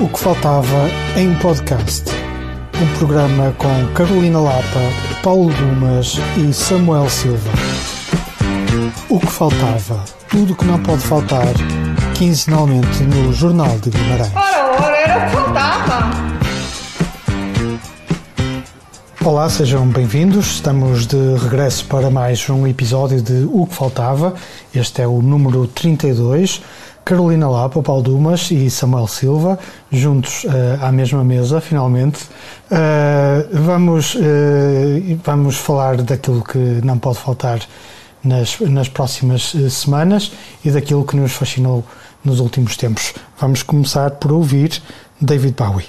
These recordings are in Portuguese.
O que faltava em um podcast. Um programa com Carolina Lapa, Paulo Dumas e Samuel Silva. O que faltava. Tudo o que não pode faltar. Quinzenalmente no Jornal de Guimarães. Ora, ora, era o que faltava! Olá, sejam bem-vindos. Estamos de regresso para mais um episódio de O que Faltava. Este é o número 32. Carolina Lapa, Paulo Dumas e Samuel Silva, juntos uh, à mesma mesa, finalmente. Uh, vamos, uh, vamos falar daquilo que não pode faltar nas, nas próximas semanas e daquilo que nos fascinou nos últimos tempos. Vamos começar por ouvir David Bowie.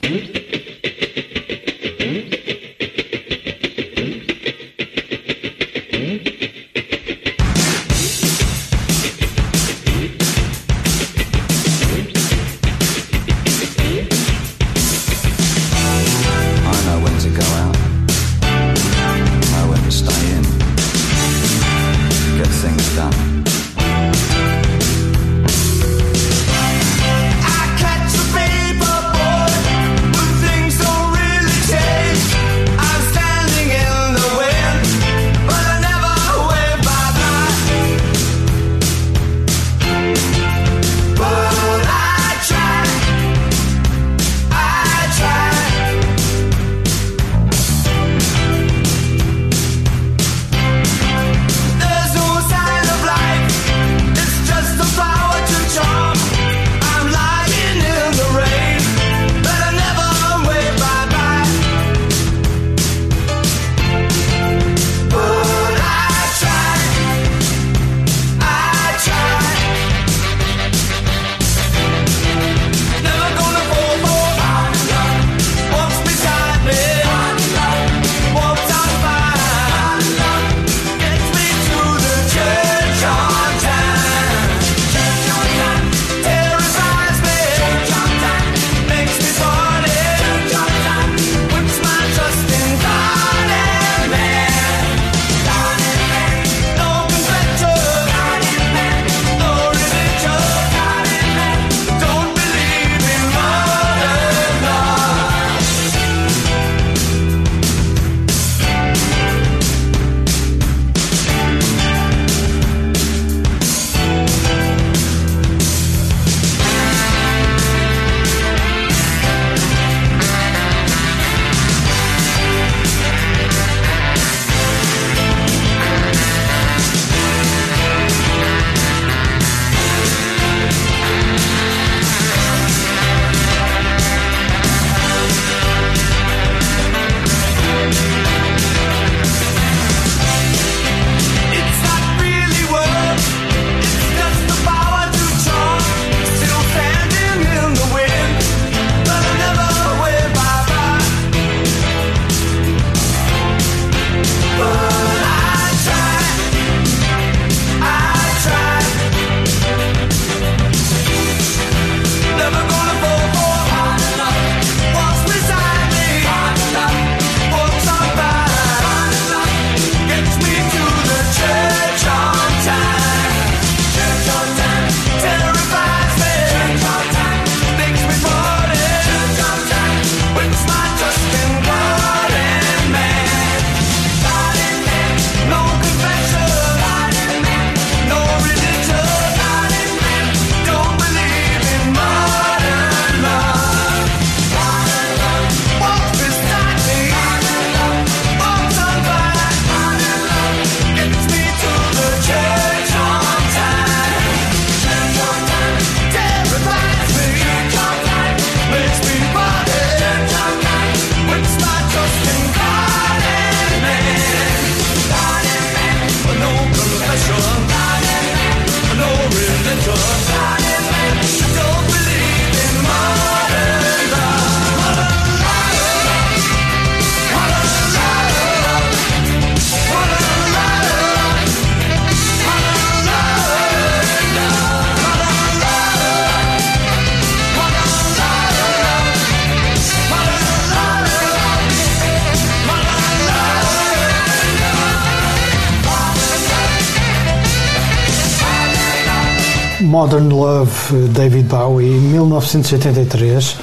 David Bowie, 1983,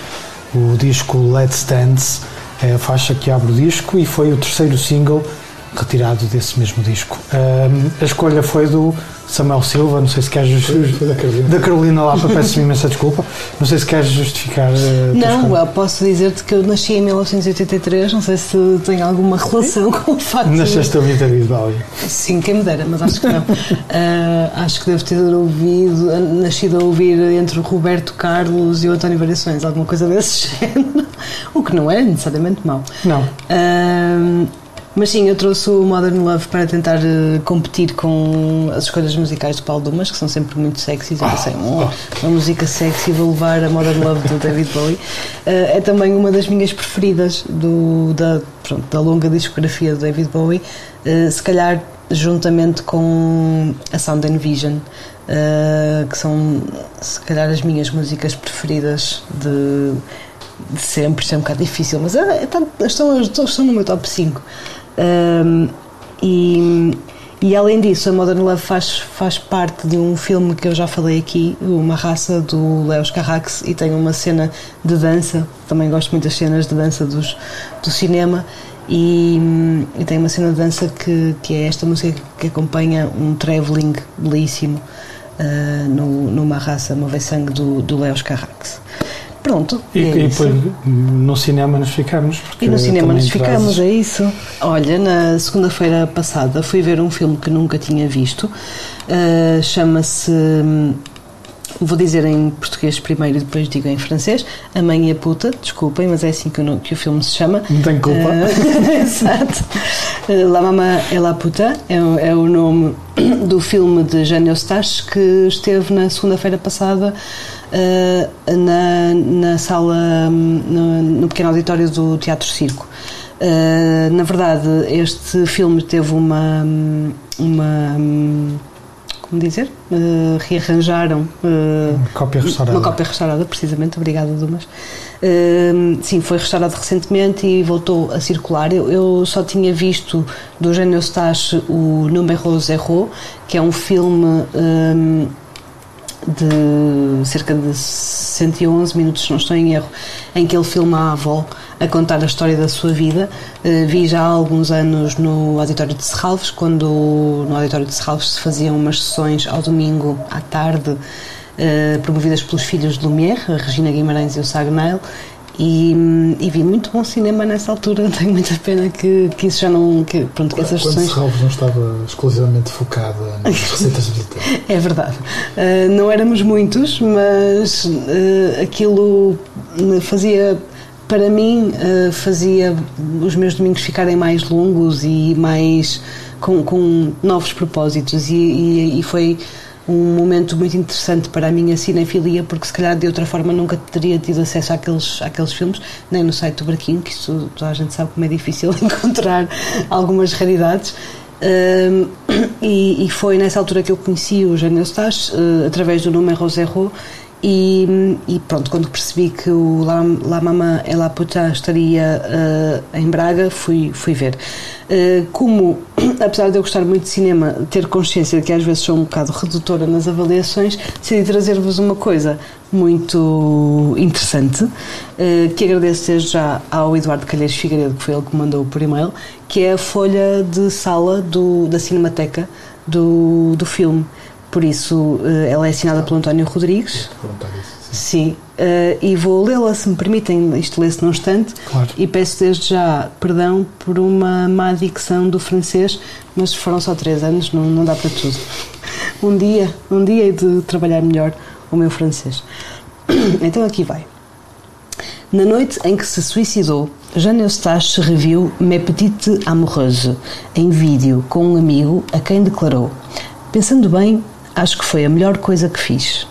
o disco Let's Dance é a faixa que abre o disco e foi o terceiro single retirado desse mesmo disco. a escolha foi do Samuel Silva, não sei se queres Foi da Carolina. da Carolina Lapa, peço imensa desculpa. Não sei se queres justificar. tua Não, eu posso dizer-te que eu nasci em 1983, não sei se tem alguma relação com o facto de... Nasceste a ouvir David Bowie. Sim, quem me dera, mas acho que não. Ah, acho que devo ter ouvido, nascido a ouvir entre o Roberto Carlos e o António Variações, alguma coisa desse género, o que não é necessariamente mau. Não. Ah, mas sim, eu trouxe o Modern Love para tentar eh, competir com as escolhas musicais do Paulo Dumas, que são sempre muito sexys. Eu pensei, "Hum, uma música sexy, vou levar a Modern Love do David Bowie. Eh, é também uma das minhas preferidas do, da, pronto, da longa discografia do David Bowie, eh, se calhar juntamente com a Sound and Vision. que são se calhar as minhas músicas preferidas de, de sempre, isto é um bocado difícil, mas é, é, tá- estão, estão, estão no meu top 5. Um, e, e além disso, a Modern Love faz, faz parte de um filme que eu já falei aqui, Uma Raça, do Leos Carrax, e tem uma cena de dança, também gosto muito das cenas de dança dos, do cinema, e, e tem uma cena de dança que, que é esta música que acompanha um travelling belíssimo uh, no, numa raça, Move Sangue, do, do Leos Carrax. Pronto, E, é e depois no cinema nos ficamos. E no cinema nos ficamos, trazes- é isso. Olha, na segunda-feira passada fui ver um filme que nunca tinha visto. Uh, Chama-se. Vou dizer em português primeiro e depois digo em francês. A Mãe e a Puta, desculpem, mas é assim que o, que o filme se chama. Não tenho culpa. Uh, Exato. Uh, La Mama et la Puta é, o- é o nome do filme de Jeanne Eustache que esteve na segunda-feira passada uh, na, na sala, hum, no, no pequeno auditório do Teatro Circo. Uh, na verdade, este filme teve uma. hum, uma hum, como dizer? Uh, rearranjaram. uh, Cópia restaurada. uma cópia restaurada, precisamente, obrigada, Dumas. Hum, sim, foi restaurado recentemente e voltou a circular. Eu, eu só tinha visto do Eugênio Eustache o Número Zero, que é um filme hum, de cerca de 111 minutos, se não estou em erro, em que ele filma a avó a contar a história da sua vida. Eh, vi já há alguns anos no Auditório de Serralves, quando no Auditório de Serralves se faziam umas sessões ao domingo à tarde, eh, promovidas pelos filhos de Lumière, a Regina Guimarães e o Sagnail. E, e vi muito bom cinema nessa altura. Tenho muita pena que, que isso já não. Que, pronto, que essas Quando sessões. Serralves não estava exclusivamente focada nas receitas de vida. É verdade. Uh, não éramos muitos, mas uh, aquilo fazia, para mim, uh, fazia os meus domingos ficarem mais longos e mais com, com novos propósitos. E, e- e foi um momento muito interessante para a minha cinefilia, porque se calhar de outra forma nunca teria tido acesso àqueles, àqueles filmes, nem no site do Braquinho, que isso toda a gente sabe como é difícil encontrar algumas raridades. Um, e, e foi nessa altura que eu conheci o Jânio Eustache, uh, através do Número Zero, e, e pronto, quando percebi que o La, La Mama et la Puta estaria uh, em Braga, fui, fui ver. Uh, como, apesar de eu gostar muito de cinema, ter consciência de que às vezes sou um bocado redutora nas avaliações, decidi trazer-vos uma coisa muito interessante, uh, que agradeço desde já ao Eduardo Calheiros Figueiredo, que foi ele que me mandou por e-mail, que é a folha de sala do, da Cinemateca do, do filme. Por isso, eh, ela é assinada pelo António Rodrigues. Isso. sim. Sim, eh, e vou lê-la, se me permitem, isto lê-se num instante. Claro. E peço desde já perdão por uma má dicção do francês, mas foram só três anos, não, não dá para tudo. Um dia, um dia hei de trabalhar melhor o meu francês. Então aqui vai. Na noite em que se suicidou, Jeanne Eustache reviu Mes Petites Amoureuses em vídeo com um amigo a quem declarou: Pensando bem, acho que foi a melhor coisa que fiz.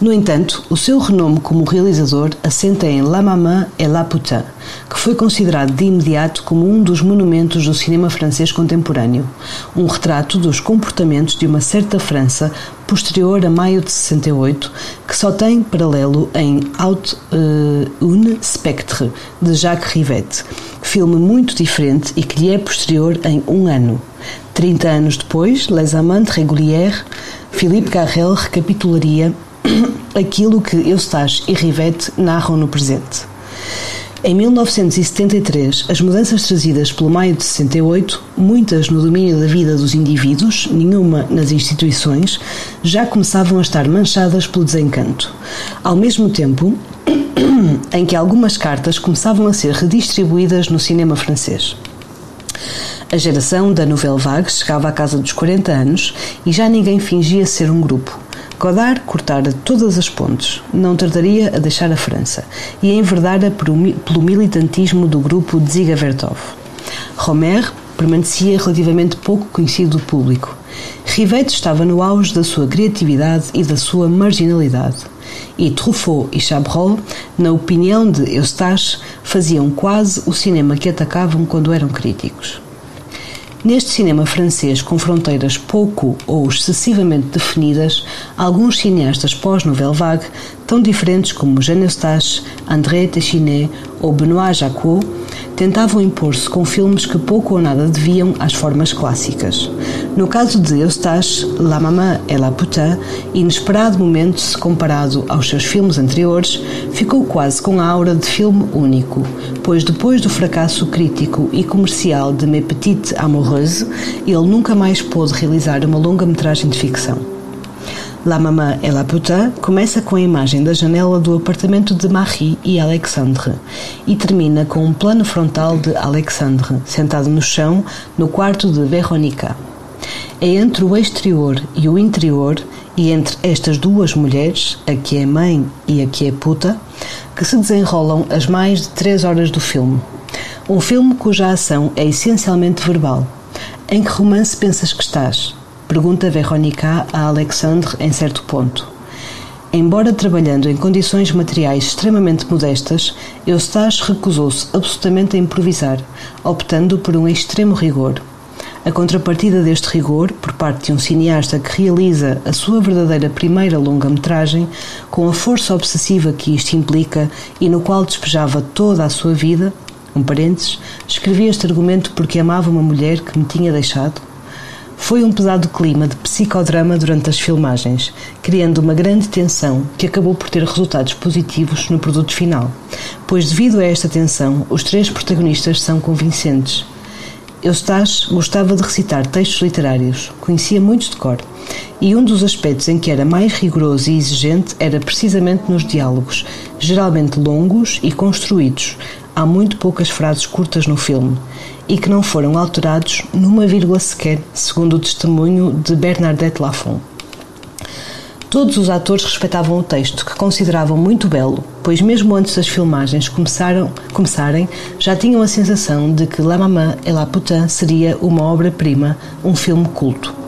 No entanto, o seu renome como realizador assenta em La Maman et la Putain, que foi considerado de imediato como um dos monumentos do cinema francês contemporâneo, um retrato dos comportamentos de uma certa França posterior a maio de 68, que só tem paralelo em Out euh, une Spectre, de Jacques Rivette, filme muito diferente e que lhe é posterior em um ano. 30 anos depois, Les Amants Régulières, Philippe Carrel recapitularia aquilo que Eustache e Rivette narram no presente. Em 1973, as mudanças trazidas pelo maio de 68, muitas no domínio da vida dos indivíduos, nenhuma nas instituições, já começavam a estar manchadas pelo desencanto. Ao mesmo tempo em que algumas cartas começavam a ser redistribuídas no cinema francês. A geração da Nouvelle Vague chegava à casa dos 40 anos e já ninguém fingia ser um grupo. Godard cortara todas as pontes, não tardaria a deixar a França e a enverdara pelo militantismo do grupo Ziga Vertov. Romer permanecia relativamente pouco conhecido do público. Rivette estava no auge da sua criatividade e da sua marginalidade. E Truffaut e Chabrol, na opinião de Eustache, faziam quase o cinema que atacavam quando eram críticos. Neste cinema francês com fronteiras pouco ou excessivamente definidas, alguns cineastas pós-Nouvelle Vague, tão diferentes como Jean Eustache, André Téchiné ou Benoît Jacquot, tentavam impor-se com filmes que pouco ou nada deviam às formas clássicas. No caso de Eustache, La Maman et la Putain, inesperado momento se comparado aos seus filmes anteriores, ficou quase com a aura de filme único, pois depois do fracasso crítico e comercial de Mes Petites Amoureuses, ele nunca mais pôde realizar uma longa-metragem de ficção. La Maman et la Putain começa com a imagem da janela do apartamento de Marie e Alexandre e termina com um plano frontal de Alexandre, sentado no chão, no quarto de Veronica. É entre o exterior e o interior, e entre estas duas mulheres, a que é mãe e a que é puta, que se desenrolam as mais de três horas do filme. Um filme cuja ação é essencialmente verbal. Em que romance pensas que estás? Pergunta Veronica a Alexandre em certo ponto. Embora trabalhando em condições materiais extremamente modestas, Eustache recusou-se absolutamente a improvisar, optando por um extremo rigor. A contrapartida deste rigor, por parte de um cineasta que realiza a sua verdadeira primeira longa-metragem, com a força obsessiva que isto implica e no qual despejava toda a sua vida, um parênteses, escrevi este argumento porque amava uma mulher que me tinha deixado, foi um pesado clima de psicodrama durante as filmagens, criando uma grande tensão que acabou por ter resultados positivos no produto final, pois devido a esta tensão, os três protagonistas são convincentes. Eustache gostava de recitar textos literários, conhecia muitos de cor, e um dos aspectos em que era mais rigoroso e exigente era precisamente nos diálogos, geralmente longos e construídos. Há muito poucas frases curtas no filme e que não foram alterados numa vírgula sequer, segundo o testemunho de Bernadette Lafont. Todos os atores respeitavam o texto, que consideravam muito belo, pois mesmo antes das filmagens começaram, começarem, já tinham a sensação de que La Maman et la Putain seria uma obra-prima, um filme culto.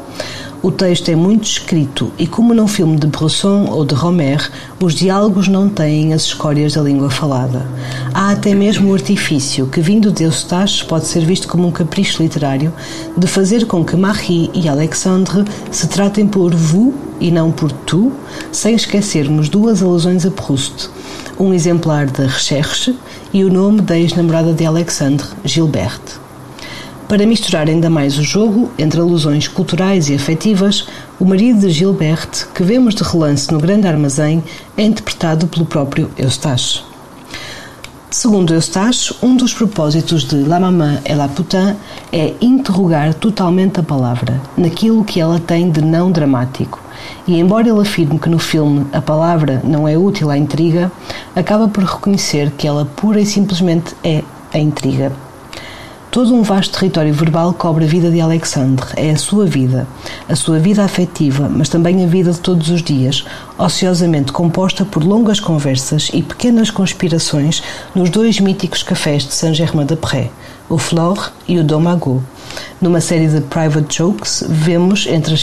O texto é muito escrito e, como num filme de Bresson ou de Romer, os diálogos não têm as escórias da língua falada. Há até mesmo o artifício, que vindo de Eustache pode ser visto como um capricho literário, de fazer com que Marie e Alexandre se tratem por vous e não por tu, sem esquecermos duas alusões a Proust. Um exemplar da Recherche e o nome da ex-namorada de Alexandre, Gilberte. Para misturar ainda mais o jogo entre alusões culturais e afetivas, o marido de Gilberte, que vemos de relance no grande armazém, é interpretado pelo próprio Eustache. Segundo Eustache, um dos propósitos de La Maman et la Putain é interrogar totalmente a palavra, naquilo que ela tem de não dramático. E embora ele afirme que no filme a palavra não é útil à intriga, acaba por reconhecer que ela pura e simplesmente é a intriga. Todo um vasto território verbal cobre a vida de Alexandre. É a sua vida, a sua vida afetiva, mas também a vida de todos os dias, ociosamente composta por longas conversas e pequenas conspirações nos dois míticos cafés de Saint-Germain-des-Prés, o Flore e o Domago. Numa série de private jokes, vemos entre,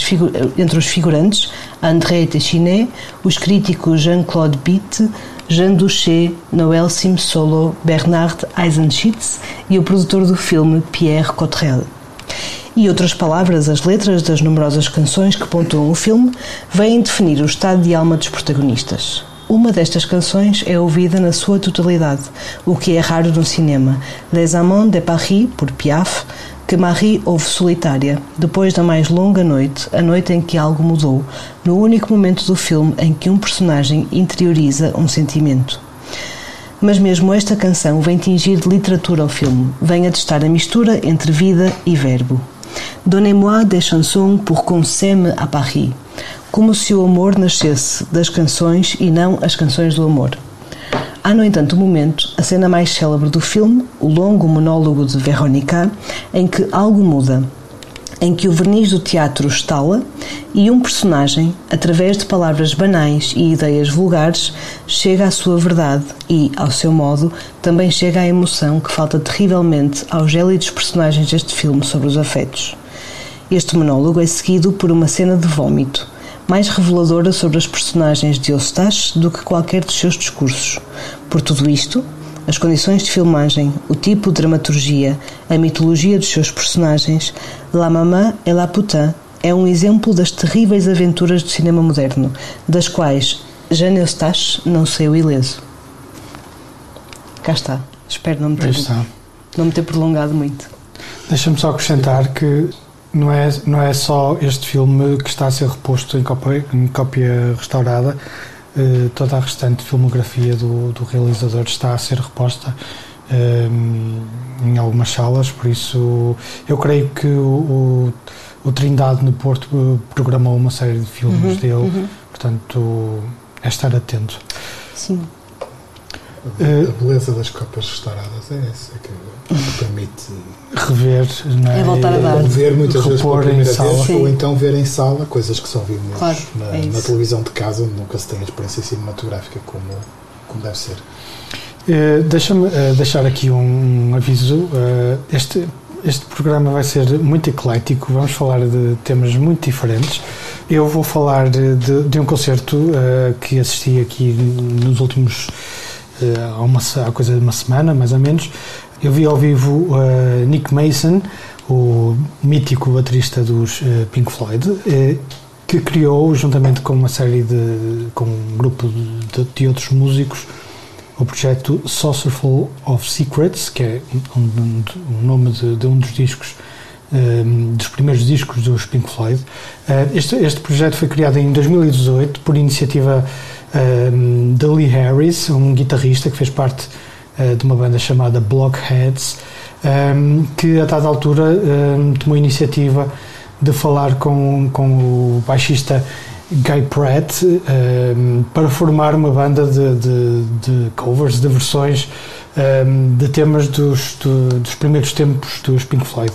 entre os figurantes André Téchiné, os críticos Jean-Claude Bitte, Jean Duché, Noël Simsolo, Bernard Eisenschitz e o produtor do filme Pierre Cotrel. E outras palavras, as letras das numerosas canções que pontuam o filme, vêm definir o estado de alma dos protagonistas. Uma destas canções é ouvida na sua totalidade, o que é raro no cinema. Les Amants de Paris, por Piaf, que Marie ouve solitária, depois da mais longa noite, a noite em que algo mudou, no único momento do filme em que um personagem interioriza um sentimento. Mas mesmo esta canção vem tingir de literatura ao filme, vem atestar a mistura entre vida e verbo. Donnez-moi des chansons pour qu'on s'aime à Paris. Como se o amor nascesse das canções e não as canções do amor. Há, no entanto, um momento, a cena mais célebre do filme, o longo monólogo de Veronica, em que algo muda, em que o verniz do teatro estala e um personagem, através de palavras banais e ideias vulgares, chega à sua verdade e, ao seu modo, também chega à emoção que falta terrivelmente aos gélidos personagens deste filme sobre os afetos. Este monólogo é seguido por uma cena de vômito, mais reveladora sobre as personagens de Eustache do que qualquer dos seus discursos. Por tudo isto, as condições de filmagem, o tipo de dramaturgia, a mitologia dos seus personagens, La Maman et la Putain é um exemplo das terríveis aventuras do cinema moderno, das quais Jeanne Eustache não saiu ileso. Cá está. Espero não me ter, não me ter prolongado muito. Deixa-me só acrescentar que não é, não é só este filme que está a ser reposto em cópia, em cópia restaurada, eh, toda a restante filmografia do, do realizador está a ser reposta eh, em algumas salas, por isso eu creio que o, o, o Trindade no Porto eh, programou uma série de filmes dele, portanto é estar atento. Sim. A beleza das copas restauradas é essa que permite Rever, não é? É voltar a dar. ou ver muitas vezes pela Repor em primeira sala. vez ou então ver em sala coisas que só vimos Claro, na, é na televisão de casa onde nunca se tem a experiência cinematográfica como, como deve ser. Eh, Deixa-me eh, deixar aqui um aviso. Eh, este, este programa vai ser muito eclético, vamos falar de temas muito diferentes. Eu vou falar de, de- um concerto que assisti aqui nos últimos. Eh, há, uma, há coisa de uma semana, mais ou menos. Eu vi ao vivo eh, Nick Mason, o mítico baterista dos eh, Pink Floyd, eh, que criou, juntamente com uma série de. com um grupo de, de outros músicos, o projeto Saucerful of Secrets, que é um, um- um nome de, de um dos discos, um, dos primeiros discos dos Pink Floyd. Uh, este, este projeto foi criado em 2018 por iniciativa um, de Lee Harris, um guitarrista que fez parte uh, de uma banda chamada Blockheads, um, que a dada altura um, tomou a iniciativa de falar com, com o baixista Guy Pratt para formar uma banda de, de- de covers, de versões de temas dos, do- dos primeiros tempos dos Pink Floyd.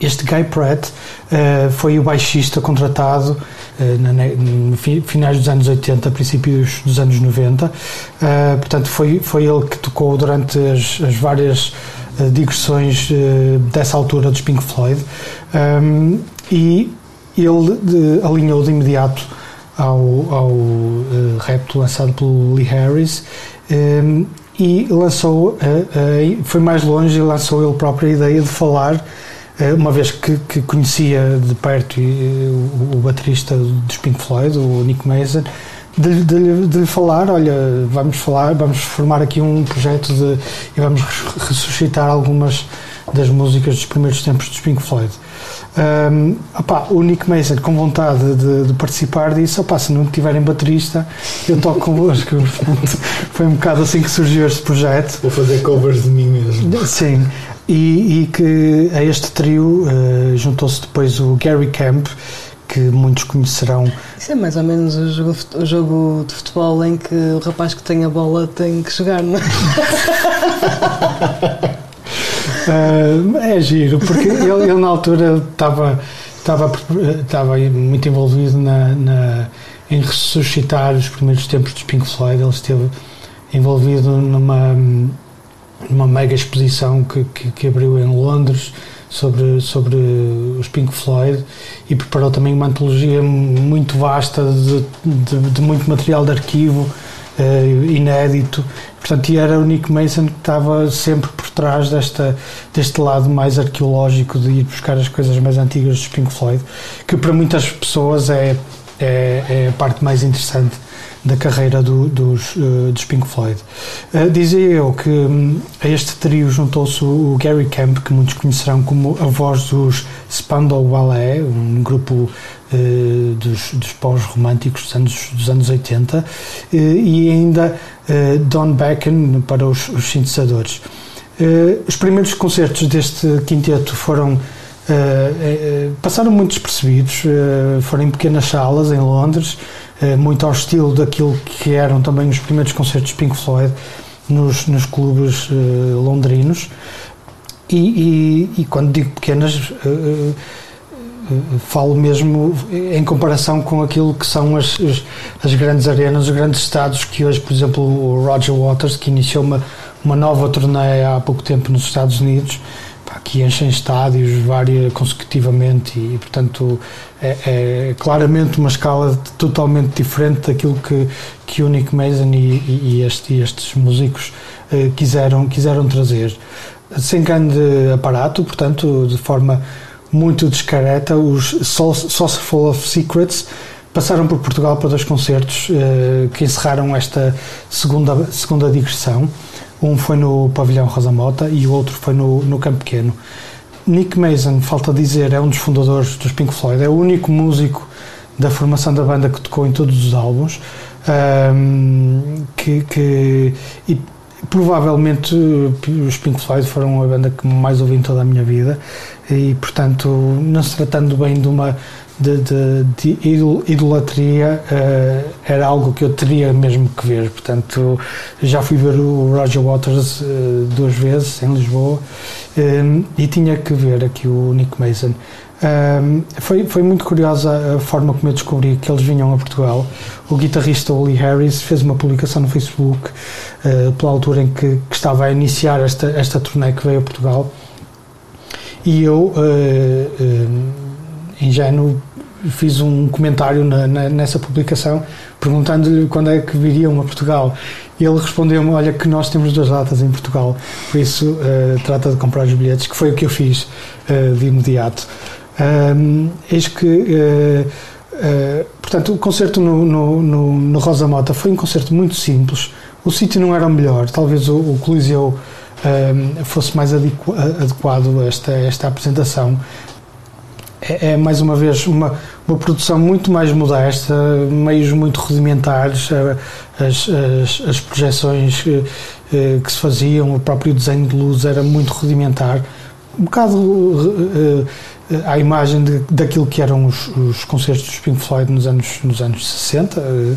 Este Guy Pratt uh, foi o baixista contratado uh, na, no fi- finais dos anos 80, princípios dos anos 90. Uh, portanto, foi, foi ele que tocou durante as, as várias digressões dessa altura dos Pink Floyd. Um, e ele de- alinhou de imediato ao, ao repto lançado pelo Lee Harris um, e lançou, foi mais longe e lançou ele próprio a ideia de falar, uma vez que, que conhecia de perto uh, o, o baterista dos Pink Floyd, o Nick Mason, de, de, de falar, olha, vamos falar, vamos formar aqui um projeto de, e vamos res- ressuscitar algumas das músicas dos primeiros tempos dos Pink Floyd. Um, opá, o Nick Mason, com vontade de, de participar, disse: opá, se não tiverem baterista, eu toco convosco. Portanto, foi um bocado assim que surgiu este projeto. Vou fazer covers de mim mesmo. Sim, e, e que a este trio eh, juntou-se depois o Gary Camp, que muitos conhecerão. Isso é mais ou menos o jogo, o jogo de futebol em que o rapaz que tem a bola tem que jogar, não é? Ah, é giro, porque ele, ele na altura estava, estava, estava muito envolvido na, na- em ressuscitar os primeiros tempos dos Pink Floyd. Ele esteve envolvido numa, numa mega exposição que, que, que abriu em Londres sobre, sobre os Pink Floyd e preparou também uma antologia muito vasta de, de, de muito material de arquivo eh, inédito. Portanto, e era o Nick Mason que estava sempre por trás desta, deste lado mais arqueológico de ir buscar as coisas mais antigas dos Pink Floyd, que para muitas pessoas é, é, é a parte mais interessante da carreira do- dos, eh, dos Pink Floyd. Eh, dizia eu que hum, a este trio juntou-se o Gary Camp, que muitos conhecerão como a voz dos Spandau Ballet, um grupo eh, dos, dos pós-românticos dos anos, dos anos 80 eh, e ainda Don Becken para os, os sintetizadores. Os primeiros concertos deste quinteto foram eh, eh, passaram muito despercebidos, eh, foram em pequenas salas em Londres, eh, muito ao estilo daquilo que eram também os primeiros concertos de Pink Floyd nos, nos clubes eh, londrinos. E, e- e quando digo pequenas, eh, eh, eh, falo mesmo em comparação com aquilo que são as, as, as grandes arenas, os grandes estados que hoje, por exemplo, o Roger Waters, que iniciou uma, uma nova turnê há pouco tempo nos Estados Unidos, que enchem estádios várias consecutivamente e, portanto, é, é claramente uma escala totalmente diferente daquilo que, que o Nick Mason e, e- este- e estes músicos eh, quiseram, quiseram trazer. Sem grande aparato, portanto, de forma muito discreta, os Sau- Saucerful of Secrets passaram por Portugal para dois concertos eh, que encerraram esta segunda, segunda digressão. Um foi no Pavilhão Rosa Mota e o outro foi no, no Campo Pequeno. Nick Mason, falta dizer, é um dos fundadores dos Pink Floyd, é o único músico da formação da banda que tocou em todos os álbuns. ahm, que, que- e provavelmente os Pink Floyd foram a banda que mais ouvi em toda a minha vida e portanto não se tratando bem de uma de, de- de idol- idolatria eh, era algo que eu teria mesmo que ver. Portanto já fui ver o Roger Waters eh, duas vezes em Lisboa eh, e tinha que ver aqui o Nick Mason. Um, foi, foi muito curiosa a forma como eu descobri que eles vinham a Portugal. O guitarrista Oli Harris fez uma publicação no Facebook uh, pela altura em que, que estava a iniciar esta, esta turnê que veio a Portugal. E eu, uh, uh, ingênuo, fiz um comentário na- na- nessa publicação perguntando-lhe quando é que viriam a Portugal. Ele respondeu-me: Olha, que nós temos duas datas em Portugal, por isso uh, trata de comprar os bilhetes, que foi o que eu fiz uh, de imediato. Um, eis que, uh, portanto, o concerto no, no, no, no Rosa Mota foi um concerto muito simples. O sítio não era o melhor, talvez o, o Coliseu fosse mais adequ- adequado a esta, esta apresentação. É, é, mais uma vez uma, uma produção muito mais modesta, meios muito rudimentares, as, as, as projeções eh, eh, que se faziam, o próprio desenho de luz era muito rudimentar, um bocado eh, à imagem de, daquilo que eram os, os concertos dos Pink Floyd nos anos, nos anos 60, eh,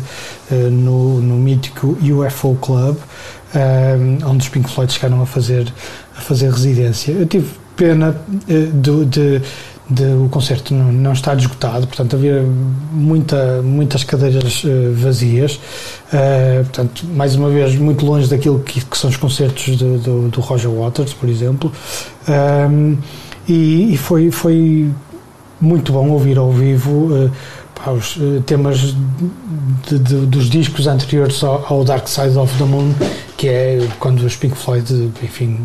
eh, no, no mítico UFO Club, onde os Pink Floyd chegaram a fazer, a fazer residência. Eu tive pena do- de, de o concerto não, não estar esgotado, portanto havia muita, muitas cadeiras eh, vazias, Eh, portanto mais uma vez muito longe daquilo que, que são os concertos do, do, do Roger Waters, por exemplo, Um, e, e foi, foi muito bom ouvir ao vivo eh, pá, os temas de- de- dos discos anteriores ao, ao Dark Side of the Moon, que é quando os Pink Floyd, enfim,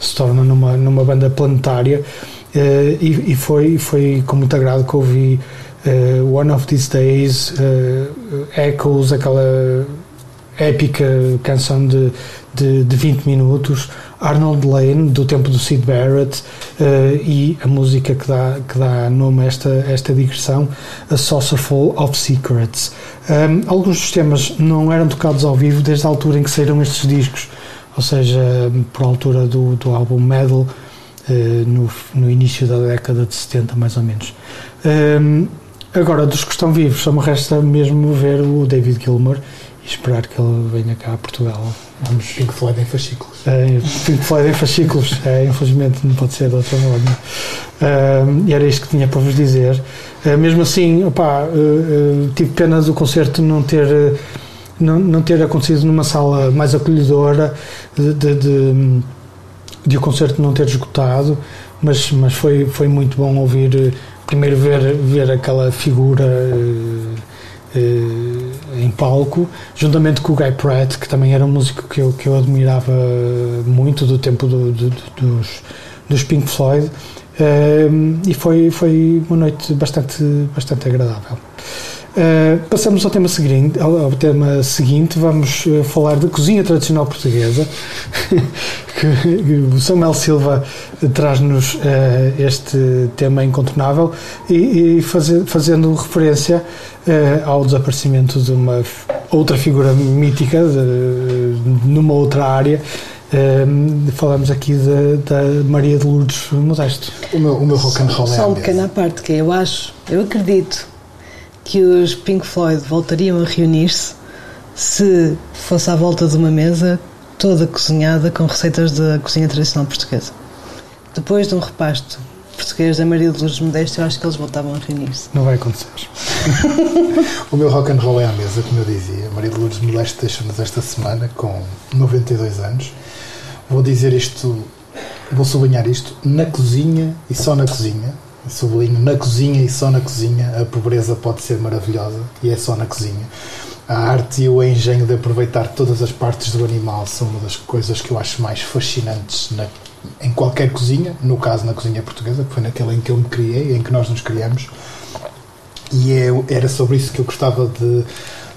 se tornam numa, numa banda planetária. Eh, e, e foi, foi com muito agrado que ouvi eh, One of These Days, eh, Echoes, aquela épica canção de, de, de 20 minutos, Arnold Lane, do tempo do Sid Barrett, eh, e a música que dá, que dá nome a esta, esta digressão, A Saucerful of Secrets. Um, alguns dos temas não eram tocados ao vivo desde a altura em que saíram estes discos, ou seja, por altura do, do álbum Medal, eh, no, no início da década de 70, mais ou menos. Um, agora, dos que estão vivos, só me resta mesmo ver o David Gilmour e esperar que ele venha cá a Portugal. Vamos Pink Floyd em fascículos. é, Pink Floyd em fascículos, é, infelizmente não pode ser de outra forma. Um, e era isto que tinha para vos dizer. Uh, mesmo assim, opá, uh, uh, tive pena do concerto não ter, não, não ter acontecido numa sala mais acolhedora, de, de, de, de o concerto não ter esgotado, mas, mas foi, foi muito bom ouvir, uh, primeiro ver, ver aquela figura. uh, uh, em palco, juntamente com o Guy Pratt, que também era um músico que eu, que eu admirava muito do tempo do- do- do- dos, dos Pink Floyd, e foi, foi uma noite bastante, bastante agradável. Uh, passamos ao tema seguinte. Ao, ao tema seguinte, vamos uh, falar de cozinha tradicional portuguesa. que, que o Samuel Silva traz-nos uh, este tema incontornável e, e faze- fazendo referência uh, ao desaparecimento de uma outra figura mítica de- numa outra área. Uh, falamos aqui de- da Maria de Lourdes Modesto. O meu, o meu rock and roll é Só um pequeno à parte, que é, eu acho, eu acredito que os Pink Floyd voltariam a reunir-se se fosse à volta de uma mesa toda cozinhada com receitas da cozinha tradicional portuguesa. Depois de um repasto português da Maria de Lourdes Modesto, eu acho que eles voltavam a reunir-se. Não vai acontecer. O meu rock and roll é à mesa, como eu dizia. Maria de Lourdes Modesto deixa-nos esta semana com 92 anos. Vou dizer isto, vou sublinhar isto, na cozinha e só na cozinha. Sublinho na cozinha e só na cozinha. A pobreza pode ser maravilhosa e é só na cozinha. A arte e o engenho de aproveitar todas as partes do animal são uma das coisas que eu acho mais fascinantes na- em qualquer cozinha, no caso na cozinha portuguesa, que foi naquela em que eu me criei, em que nós nos criamos. E é, era sobre isso que eu gostava de,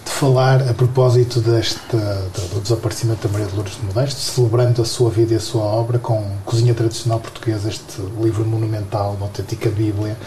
de falar a propósito desta, do, desaparecimento da Maria de Lourdes de Modesto, celebrando a sua vida e a sua obra com Cozinha Tradicional Portuguesa, este livro monumental, uma autêntica Bíblia,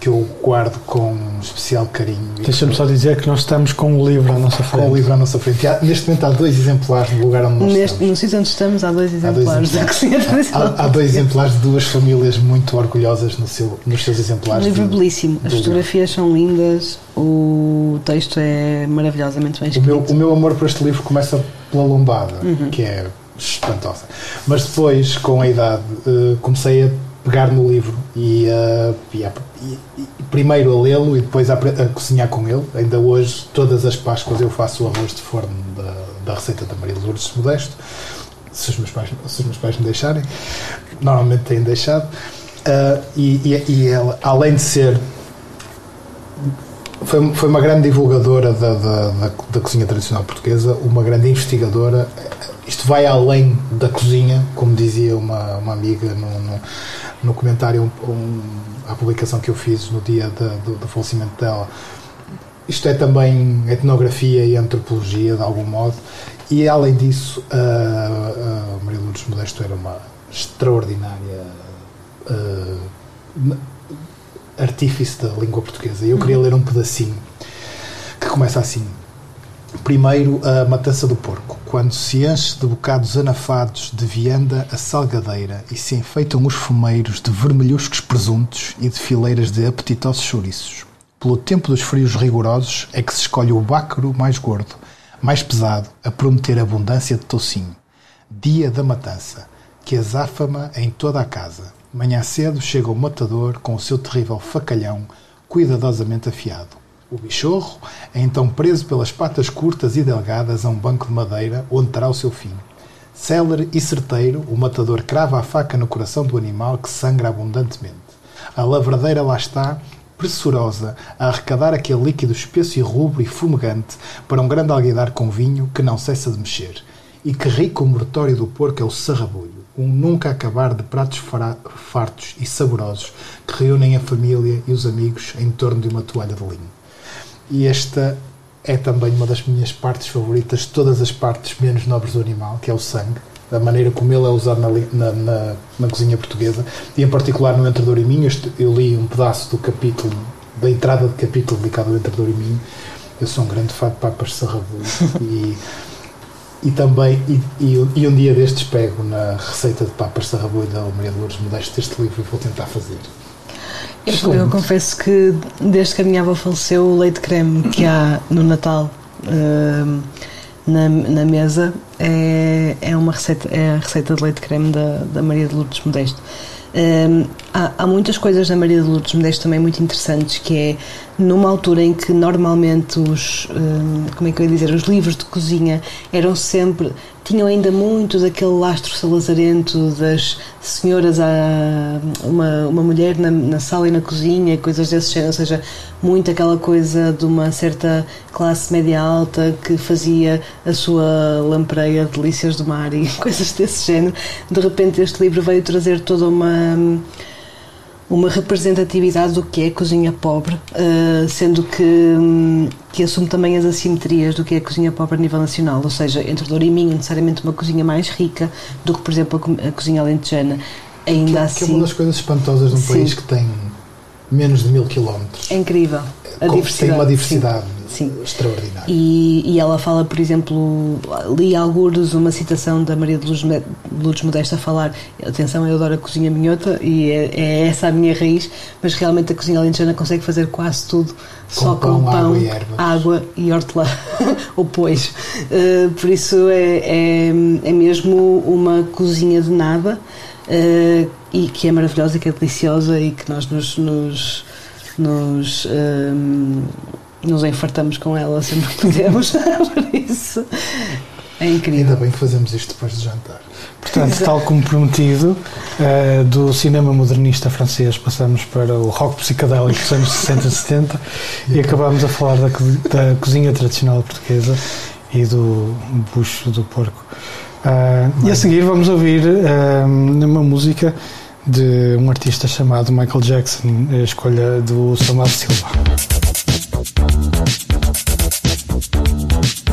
que eu guardo com especial carinho. Deixa-me só dizer que nós estamos com o livro à nossa com o frente. livro à nossa frente. Há- neste momento há dois exemplares no lugar onde nós Neste, estamos. no sítio onde estamos há dois Há dois exemplares da cozinha tradicional. Há, há dois exemplares de duas famílias muito orgulhosas no seu, nos seus Um exemplares. livro de- belíssimo, as fotografias são lindas, o texto é maravilhosamente bem O escrito. meu, o meu amor por este livro começa pela lombada, Uhum. que é espantosa. Mas depois, com a idade, eh, comecei a pegar no livro e, a- e a- e- e primeiro a lê-lo e depois a, a cozinhar com ele. Ainda hoje, todas as Páscoas, eu faço o arroz de forno da, da receita da Maria de Lourdes Modesto, se os meus pais, se os meus pais me deixarem. Normalmente têm deixado. Ah, e, e- e ela, além de ser foi, foi uma grande divulgadora da, da, da, da cozinha tradicional portuguesa, uma grande investigadora. Isto vai além da cozinha, como dizia uma, uma amiga no, no, no comentário um, à publicação que eu fiz no dia da- do, do falecimento dela. Isto é também etnografia e antropologia, de algum modo. E, além disso, a, a Maria Lourdes Modesto era uma extraordinária ah, artífice da língua portuguesa. E eu queria ler um pedacinho que começa assim. Primeiro, a matança do porco, quando se enche de bocados anafados de vianda a salgadeira e se enfeitam os fumeiros de vermelhuscos presuntos e de fileiras de apetitosos chouriços. Pelo tempo dos frios rigorosos é que se escolhe o bácaro mais gordo, mais pesado, a prometer abundância de toucinho. Dia da matança, que azáfama em toda a casa. Manhã cedo chega o matador com o seu terrível facalhão, cuidadosamente afiado. O bichorro é então preso pelas patas curtas e delgadas a um banco de madeira, onde terá o seu fim. Célere e certeiro, o matador crava a faca no coração do animal que sangra abundantemente. A lavradeira lá está, pressurosa, a arrecadar aquele líquido espesso e rubro e fumegante para um grande alguidar com vinho que não cessa de mexer. E que rico moratório do porco é o sarrabulho, um nunca acabar de pratos fartos e saborosos que reúnem a família e os amigos em torno de uma toalha de linho. E esta é também uma das minhas partes favoritas, todas as partes menos nobres do animal, que é o sangue, a maneira como ele é usado na, na, na- na cozinha portuguesa, e em particular no Entre Douro e Minho. Eu li um pedaço do capítulo, da entrada de capítulo dedicado ao Entre Douro e Minho. Eu sou um grande fã de papas de sarrabulho e, e também, e, e, e um dia destes pego na receita de papas de sarrabulho da Maria de Lourdes Modesto este livro e vou tentar fazer. Eu, eu confesso que desde que a minha avó faleceu, o leite creme que há no Natal hum, na, na mesa é, é uma receita, é a receita de leite creme da, da Maria de Lourdes Modesto. Hum, há, há muitas coisas na Maria de Lourdes Modesto também muito interessantes, que é numa altura em que normalmente os, hum, como é que eu ia dizer, os livros de cozinha eram sempre, tinham ainda muito daquele lastro salazarento das senhoras, a, uma, uma mulher na, na sala e na cozinha, coisas desse género, ou seja, muito aquela coisa de uma certa classe média alta que fazia a sua lampreia de delícias do mar e coisas desse género. De repente este livro veio trazer toda uma uma representatividade do que é a cozinha pobre, eh, sendo que, hum, que assume também as assimetrias do que é a cozinha pobre a nível nacional, ou seja, entre Douro e Minho, necessariamente uma cozinha mais rica do que, por exemplo, a co- a cozinha alentejana. Ainda Que, que é assim, uma das coisas espantosas num Sim. país que tem menos de mil quilómetros. é incrível. A Com- diversidade. Tem uma diversidade Sim. extraordinária. E, e ela fala, por exemplo, li algures uma citação da Maria de Lourdes Modesta a falar atenção, eu adoro a cozinha minhota e é, é essa a minha raiz, mas realmente a cozinha alentejana consegue fazer quase tudo só pão, com pão, água e ervas. água e hortelã, ou pois. Eh, por isso é, é, é mesmo uma cozinha de nada eh, e que é maravilhosa, que é deliciosa e que nós nos, nos, nos, ehm, nos enfartamos com ela sempre que podemos. por isso é Ainda incrível. bem que fazemos isto depois de jantar. Portanto, Exato. tal como prometido, eh, do cinema modernista francês passamos para o rock psicadélico dos anos 60 e 70 e acabamos a falar da, da cozinha tradicional portuguesa e do bucho do porco. Ah, e a seguir vamos ouvir ah, uma música de um artista chamado Michael Jackson, a escolha do Samuel Silva. Thank you.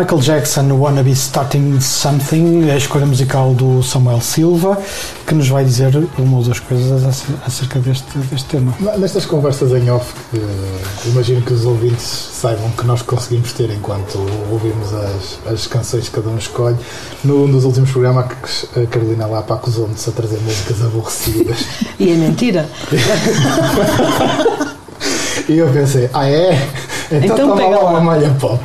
Michael Jackson, Wanna Be Starting Something, a escolha musical do Samuel Silva, que nos vai dizer uma ou duas coisas ac- acerca deste, deste tema. Nestas conversas em off, que imagino que os ouvintes saibam que nós conseguimos ter enquanto ouvimos as, as canções que cada um escolhe. Num dos últimos programas, a Carolina Lapa acusou-nos a trazer músicas aborrecidas. E é mentira. E eu pensei, ah é? Então, Então toma lá. uma malha pop.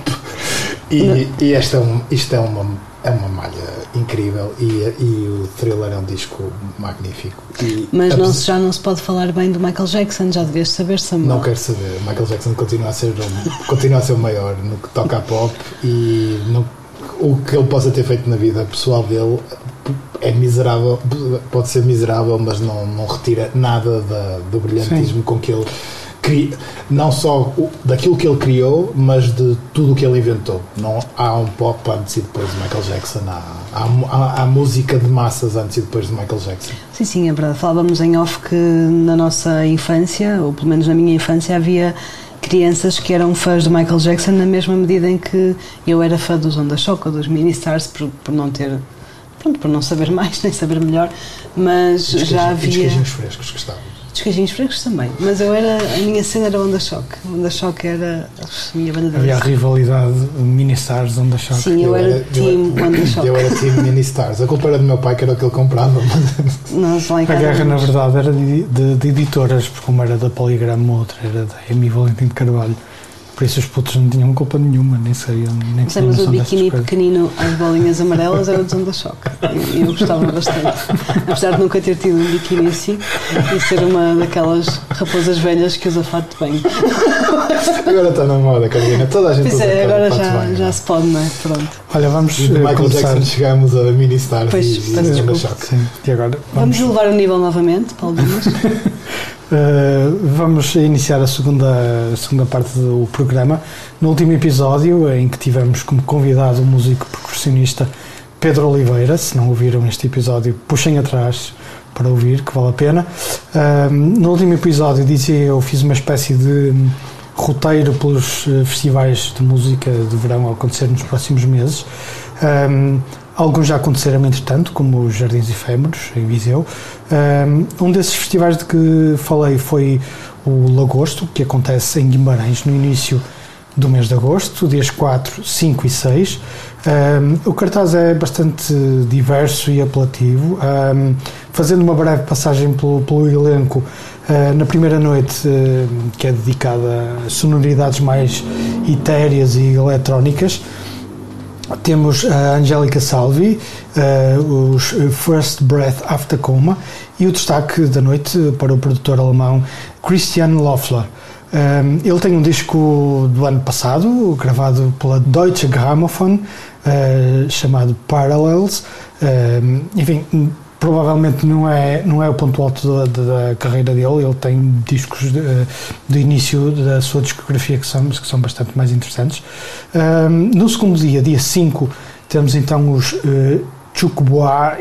E, e esta é um- isto é uma, é uma malha incrível e, e o thriller é um disco magnífico. E Mas não, já não se pode falar bem do Michael Jackson, já devias saber, Samuel. Não quero saber. Michael Jackson continua a ser, um- continua a ser o maior no que toca a pop e o que ele possa ter feito na vida pessoal dele é miserável, pode ser miserável, mas não, não retira nada da- do brilhantismo com que ele não só daquilo que ele criou, mas de tudo o que ele inventou. Não há um pop antes e depois de Michael Jackson, há, há, há- música de massas antes e depois de Michael Jackson. Sim, sim, é verdade. Falávamos em off que na nossa infância, ou pelo menos na minha infância, havia crianças que eram fãs do Michael Jackson na mesma medida em que eu era fã dos Onda Shock ou dos Mini Stars por, por não ter. Pronto, por não saber mais, nem saber melhor, mas já havia. queijinhos frescos gostava. Dos queijinhos frescos também, mas eu era. A minha cena era Onda Shock. Onda Shock era a minha banda de Havia a rivalidade mini-stars onde achava Sim, eu era team Onda Shock. Eu era Team Mini Stars. A culpa era do meu pai, que era o que ele comprava. Mas Nós lá em A guerra, na verdade, era de, de- de editoras, porque uma era da Poligrama, outra era da Amy Valentim de Carvalho. Por isso os putos não tinham culpa nenhuma, nem sabiam, nem Sei, mas o biquíni pequenino às bolinhas amarelas era do Onda Choque. E eu gostava bastante. Apesar de nunca ter tido um biquíni assim e ser uma daquelas raposas velhas que usa fato de banho. agora está na moda, Carolina. Toda a gente Pois usa é, agora já, bem, já é? se pode, não é? Pronto. Olha, vamos De eh, Michael começar. Jackson chegamos a Mini Stars Pois, e, e desculpa. Shock. Sim, e agora Vamos vamos, elevar o nível novamente, Paulo Dimas. eh, vamos iniciar a segunda, a segunda parte do programa. No último episódio, em que tivemos como convidado o músico percussionista Pedro Oliveira, se não ouviram este episódio, puxem atrás para ouvir, que vale a pena. Ah, no último episódio, dizia eu, fiz uma espécie de roteiro pelos eh, festivais de música de verão a acontecer nos próximos meses. Alguns já aconteceram entretanto, como os Jardins Efêmeros, em Viseu. Um, desses festivais de que falei foi o Lagosto, que acontece em Guimarães no início do mês de agosto, dias 4, 5 e 6. Um, o cartaz é bastante diverso e apelativo. Fazendo uma breve passagem pelo, pelo elenco, uh, na primeira noite, uh, que é dedicada a sonoridades mais etéreas e eletrónicas, temos a Angélica Salvi, eh, os First Breath After Coma e o destaque da noite para o produtor alemão Christian Loeffler. Um, ele tem um disco do ano passado, gravado pela Deutsche Grammophon, eh, chamado Parallels. Um, enfim, provavelmente não é, não é o ponto alto da, da- carreira dele, ele tem discos de, eh, do início da sua discografia que são, que são bastante mais interessantes. Um, no segundo dia, dia 5, temos então os uh,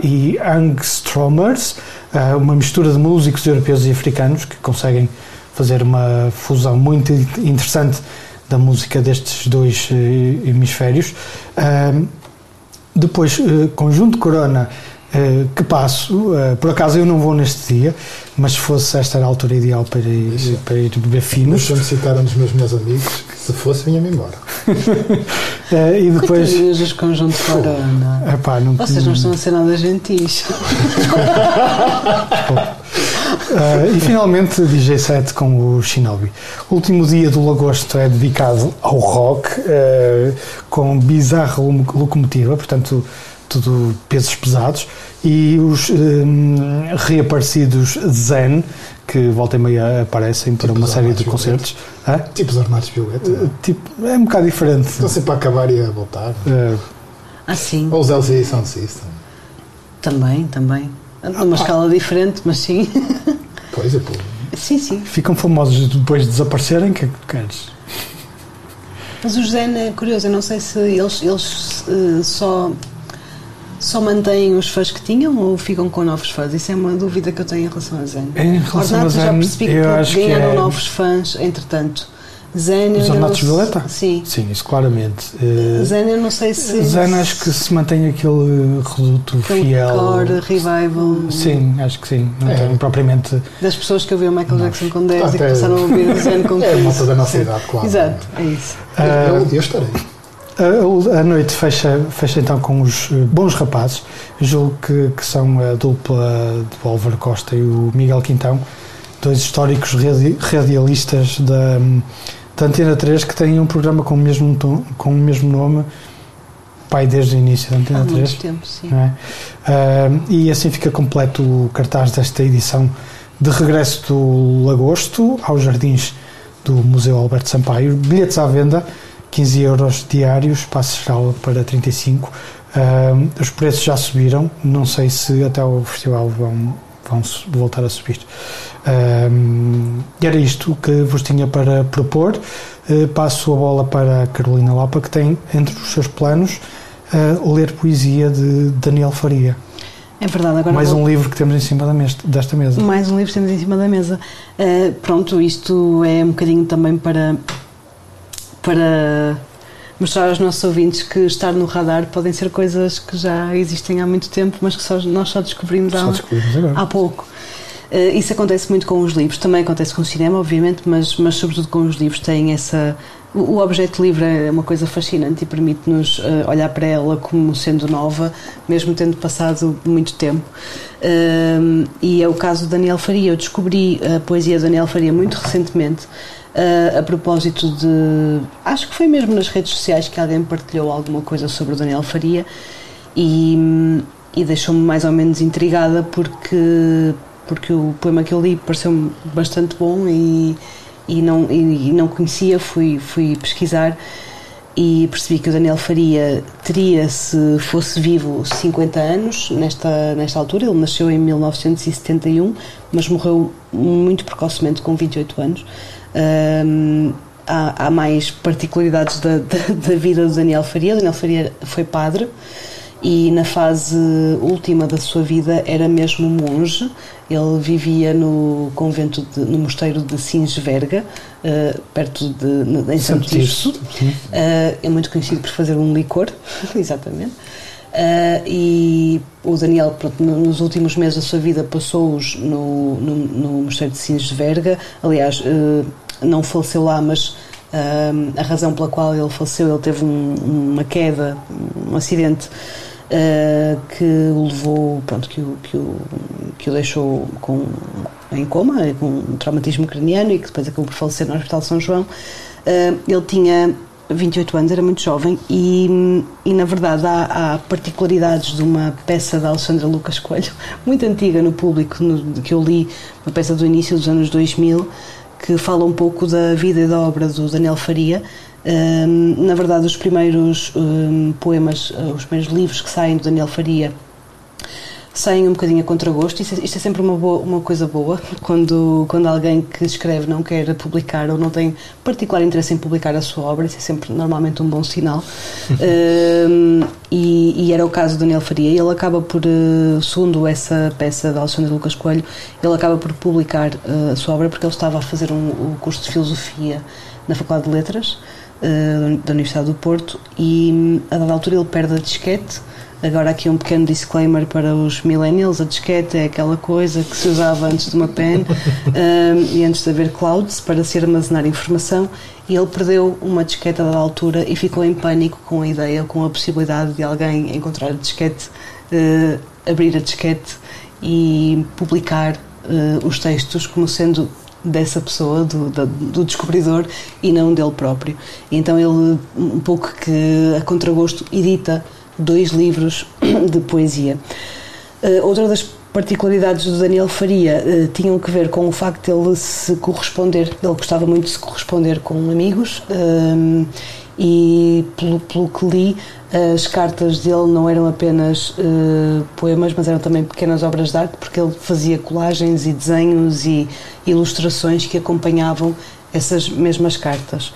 e Angstromers, uh, uma mistura de músicos europeus e africanos que conseguem fazer uma fusão muito interessante da música destes dois eh, hemisférios. Um, depois, eh, Conjunto Corona, eh, que passo, eh, por acaso eu não vou neste dia, mas se fosse esta era a altura ideal para ir, para ir beber finos. Deixa-me citar um dos meus melhores amigos. Se fosse, vinha-me embora. Eh, e depois. Coitadinhos dos conjuntos Corona. Epá, não, Vocês não estão a ser nada gentis. Eh, e finalmente DJ 7 com o Shinobi. O último dia do Lagosto é dedicado ao rock, eh, com bizarra locomotiva, portanto, tudo pesos pesados, e os eh, reaparecidos Zen, que volta e meia aparecem para Tipo uma série de concertos. Hã? Tipo os Armados Violeta. Eh, tipo, é um bocado diferente. Estão sempre a acabar e a voltar. Eh, Ah, sim. Ou os LCD Sound System. Também, também. Numa escala diferente, mas sim. Pois é, pô. Sim, sim. ficam famosos depois de desaparecerem, o que é que tu queres? Mas o Zen é curioso, eu não sei se eles, eles eh, só, só mantêm os fãs que tinham ou ficam com novos fãs. Isso é uma dúvida que eu tenho em relação a Zen. Em relação Ornato a já Zen, percebi eu que acho que ganharam é- novos fãs, entretanto. Zen, Os Ornatos Violeta? Sim. Sim, isso claramente. Eh, Zen, eu não sei se. Zen acho que se mantém aquele reduto Aquele fiel. core, revival. Sim, acho que sim. Não É. tem propriamente. Das pessoas que ouviam Michael Jackson com 10 e que Até- passaram a ouvir o Zen com 15. É a malta da nossa idade, claro. Exato, é isso. Ah, Eu, eu estarei. A, a noite fecha, fecha então com os eh, bons rapazes, julgo que, que são a dupla do Álvaro Costa e o Miguel Quintão, dois históricos radi- radialistas da, da Antena 3 que têm um programa com o mesmo, tom- com o mesmo nome, pai desde o início da Há Antena 3. muito tempo, sim. é? Ah, e assim fica completo o cartaz desta edição de regresso do Lagosto aos jardins do Museu Alberto Sampaio. Bilhetes à venda, 15 euros diários, passe geral para 35. Ah, os preços já subiram, não sei se até ao festival vão, vão voltar a subir. E era isto que vos tinha para propor. Ah, passo a bola para a Carolina Lapa, que tem entre os seus planos ah, ler poesia de Daniel Faria. É verdade, agora Mais vou- um livro que temos em cima da mes- desta mesa. Mais um livro que temos em cima da mesa. Uh, pronto, isto é um bocadinho também para, para mostrar aos nossos ouvintes que estar no radar podem ser coisas que já existem há muito tempo, mas que só- nós só descobrimos, Só há, descobrimos há pouco. Uh, isso acontece muito com os livros, também acontece com o cinema, obviamente, mas, mas sobretudo com os livros têm essa. O objeto livre é uma coisa fascinante e permite-nos uh, olhar para ela como sendo nova, mesmo tendo passado muito tempo. Um, e é o caso de Daniel Faria. Eu descobri a poesia de Daniel Faria muito recentemente, uh, a propósito de. Acho que foi mesmo nas redes sociais que alguém partilhou alguma coisa sobre o Daniel Faria e, e deixou-me mais ou menos intrigada porque, porque o poema que eu li pareceu-me bastante bom e, e, não, e, e não conhecia, fui, fui pesquisar e percebi que o Daniel Faria teria, se fosse vivo, 50 anos nesta, nesta altura. Ele nasceu em 1971, mas morreu muito precocemente, com 28 anos. Ahm, há, há mais particularidades da, da, da vida do Daniel Faria. O Daniel Faria foi padre e na fase última da sua vida era mesmo monge. Ele vivia no convento, de, no mosteiro de Sinsverga, eh, perto de, em Santo Tirso. Eh, é muito conhecido por fazer um licor, exatamente. Eh, e o Daniel, pronto, no- nos últimos meses da sua vida, passou-os no, no, no mosteiro de Sinsverga. Aliás, não faleceu lá, mas a razão pela qual ele faleceu, ele teve um- uma queda, um acidente uh, que o levou, pronto, que o, que o, que o deixou com, em coma, com um traumatismo craniano e que depois acabou por falecer no Hospital São João. Uh, ele tinha 28 anos, era muito jovem e, e na verdade há, há particularidades de uma peça de Alexandra Lucas Coelho, muito antiga no público, no- que eu li, uma peça do início dos anos 2000, que fala um pouco da vida e da obra do Daniel Faria. Na verdade, os primeiros poemas, uh, os primeiros livros que saem do Daniel Faria saem um bocadinho a contragosto. Isto, é- isto é sempre uma, boa- uma coisa boa quando, quando alguém que escreve não quer publicar ou não tem particular interesse em publicar a sua obra. Isso é sempre normalmente um bom sinal. Um, e, e era o caso do Daniel Faria. Ele acaba por, uh, segundo essa peça de Alexandre Lucas Coelho, ele acaba por publicar uh, a sua obra porque ele estava a fazer um, o curso de filosofia na Faculdade de Letras uh, da Universidade do Porto e a dada altura ele perde a disquete. Agora aqui um pequeno disclaimer para os millennials, a disquete é aquela coisa que se usava antes de uma pen um, e antes de haver clouds para se armazenar informação e ele perdeu uma disquete a dada altura e ficou em pânico com a ideia, com a possibilidade de alguém encontrar a disquete, uh, abrir a disquete e publicar uh, os textos como sendo dessa pessoa, do, da- do descobridor e não dele próprio. Então ele, um pouco que a contragosto, edita dois livros de poesia. Eh, outra das particularidades do Daniel Faria eh, tinham que ver com o facto de ele se corresponder, ele gostava muito de se corresponder com amigos ehm, e pelo, pelo que li as cartas dele não eram apenas eh, poemas, mas eram também pequenas obras de arte, porque ele fazia colagens e desenhos e ilustrações que acompanhavam essas mesmas cartas.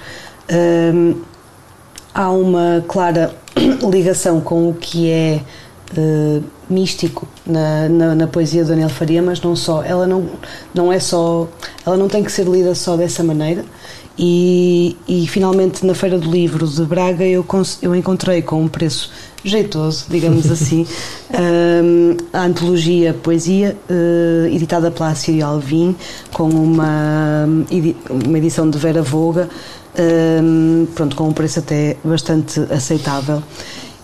Há uma clara ligação com o que é eh, místico na, na, na poesia de Daniel Faria, mas não só. Ela não, não é só. Ela não tem que ser lida só dessa maneira. E, e finalmente na Feira do Livro de Braga eu, eu encontrei com um preço jeitoso, digamos assim, hum, a antologia Poesia, eh, editada pela Assírio Alvim, com uma, edi- uma edição de Vera Voga, hum, pronto, com um preço até bastante aceitável.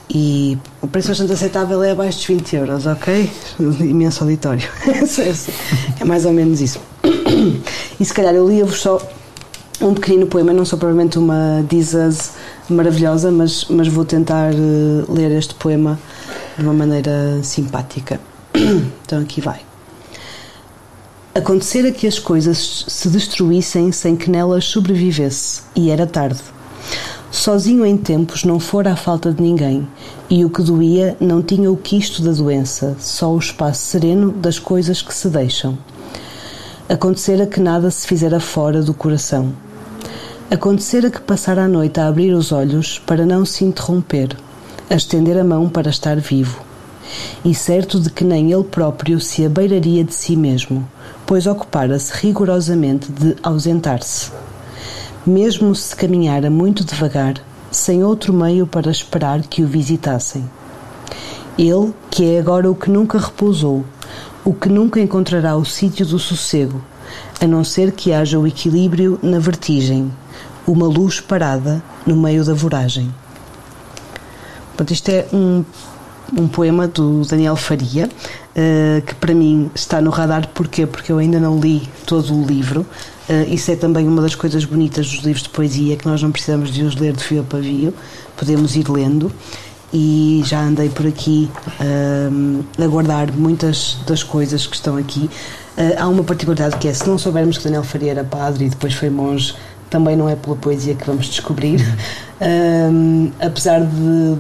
E o preço bastante aceitável é abaixo dos 20 euros, ok? Imenso auditório. é mais ou menos isso. E se calhar eu lia-vos só um pequenino poema, não sou provavelmente uma dizas maravilhosa, mas, mas vou tentar eh, ler este poema de uma maneira simpática. Então aqui vai. Acontecera que as coisas se destruíssem sem que nelas sobrevivesse, e era tarde. Sozinho em tempos não fora a falta de ninguém, e o que doía não tinha o quisto da doença, só o espaço sereno das coisas que se deixam. Acontecera que nada se fizera fora do coração. Acontecera que passara a noite a abrir os olhos para não se interromper, a estender a mão para estar vivo. E certo de que nem ele próprio se abeiraria de si mesmo, pois ocupara-se rigorosamente de ausentar-se. Mesmo se caminhara muito devagar, sem outro meio para esperar que o visitassem. Ele, que é agora o que nunca repousou, o que nunca encontrará o sítio do sossego, a não ser que haja o equilíbrio na vertigem, uma luz parada no meio da voragem. Portanto, isto é um, um poema do Daniel Faria, eh, que para mim está no radar, porquê? Porque eu ainda não li todo o livro. Eh, isso é também uma das coisas bonitas dos livros de poesia, que nós não precisamos de os ler de fio a pavio, podemos ir lendo. E já andei por aqui ehm, a guardar muitas das coisas que estão aqui. Eh, há uma particularidade que é: se não soubermos que Daniel Faria era padre e depois foi monge, também não é pela poesia que vamos descobrir. Hum, apesar de,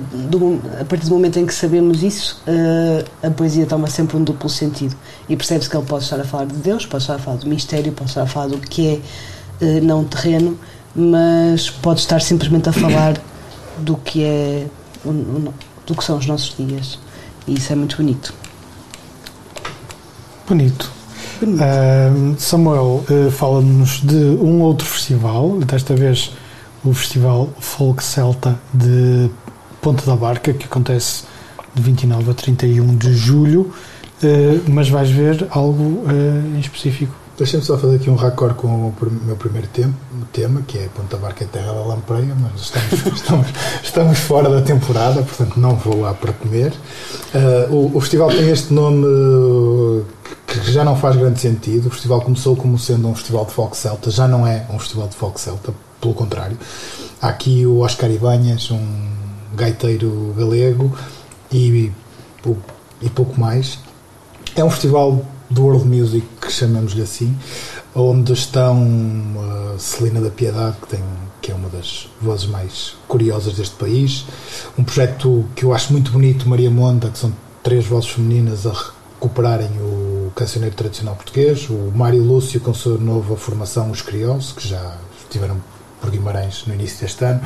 a partir do momento em que sabemos isso, uh, a poesia toma sempre um duplo sentido e percebe-se que ele pode estar a falar de Deus, pode estar a falar do mistério, pode estar a falar do que é uh, não terreno, mas pode estar simplesmente a falar do que é do que são os nossos dias e isso é muito bonito. Bonito. Ahm, Samuel eh, fala-nos de um outro festival, desta vez o Festival Folk Celta de Ponta da Barca, que acontece de 29 a 31 de julho, eh, mas vais ver algo eh, em específico. Deixem-me só fazer aqui um raccord com o meu primeiro tema, tema que é Ponta Barca é Terra da Lampreia, mas estamos, estamos, estamos fora da temporada, portanto não vou lá para comer. Ah, o, o festival tem este nome uh, que já não faz grande sentido. O festival começou como sendo um festival de folk celta, já não é um festival de folk celta, pelo contrário. Há aqui o Oscar Ibanhas, um gaiteiro galego, e, e pouco mais. É um festival do World Music, chamamos-lhe assim, onde estão uh, Celina da Piedade, que, tem, que é uma das vozes mais curiosas deste país, um projeto que eu acho muito bonito, Maria Monda, que são três vozes femininas a recuperarem o cancioneiro tradicional português, o Mário Lúcio com sua nova formação, os Crioulos, que já estiveram por Guimarães no início deste ano,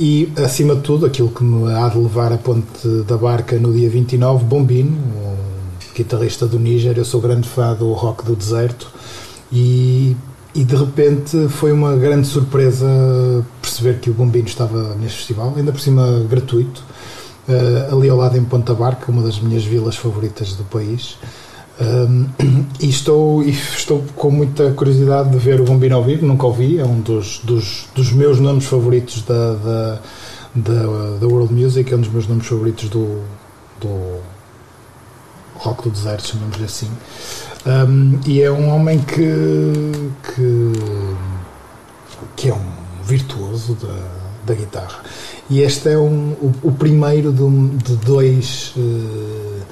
e, acima de tudo, aquilo que me há de levar a ponte da barca no dia 29, Bombino, um guitarrista do Níger. Eu sou grande fã do rock do deserto e, e de repente foi uma grande surpresa perceber que o Bombino estava neste festival, ainda por cima gratuito, eh, ali ao lado em Ponta Barca, uma das minhas vilas favoritas do país. Um, e, estou, e estou com muita curiosidade de ver o Bombino ao vivo, nunca ouvi, é um dos, dos, dos meus nomes favoritos da, da, da, da World Music, é um dos meus nomes favoritos do, do rock do deserto, chamamos-lhe assim. Um, e é um homem que, que, que é um virtuoso da, da guitarra. E este é um, o, o primeiro de, de dois eh,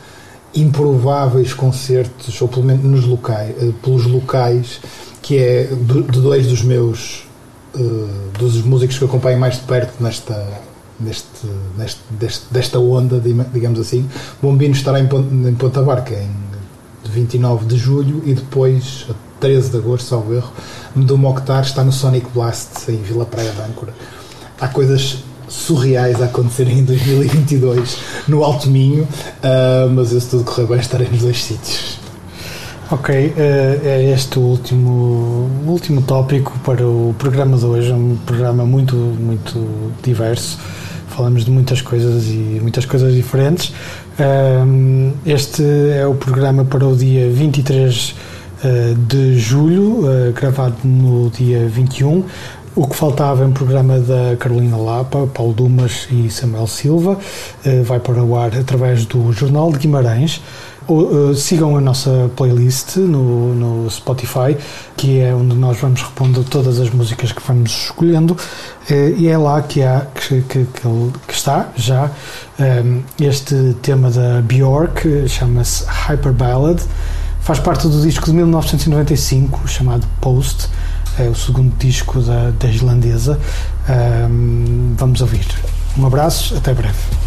improváveis concertos, ou pelo menos nos locais, eh, pelos locais, que é de dois dos meus eh, dos músicos que eu acompanho mais de perto nesta neste, neste desta onda, digamos assim. Bombino estará em Ponta Barca em 29 de julho e depois, a 13 de agosto, salvo erro, do Mokhtar está no Sonic Blast em Vila Praia de Âncora. Há coisas surreais a acontecerem em 2022 no Alto Minho, ah, mas eu, se tudo correr bem, estarei nos dois sítios. Ok, eh, é este o último, último tópico para o programa de hoje, um programa muito, muito diverso. Falamos de muitas coisas e muitas coisas diferentes. Ahm, Este é o programa para o dia 23 eh, de julho, eh, gravado no dia 21. O que faltava é um programa da Carolina Lapa, Paulo Dumas e Samuel Silva. Eh, Vai para o ar através do Jornal de Guimarães. Eh, sigam a nossa playlist no, no Spotify, que é onde nós vamos repondo todas as músicas que vamos escolhendo, eh, e é lá que, há, que, que, que está já este tema da Bjork, chama-se Hyper Ballad, faz parte do disco de 1995 chamado Post, é o segundo disco da, da islandesa. Eh, vamos ouvir. Um abraço, até breve.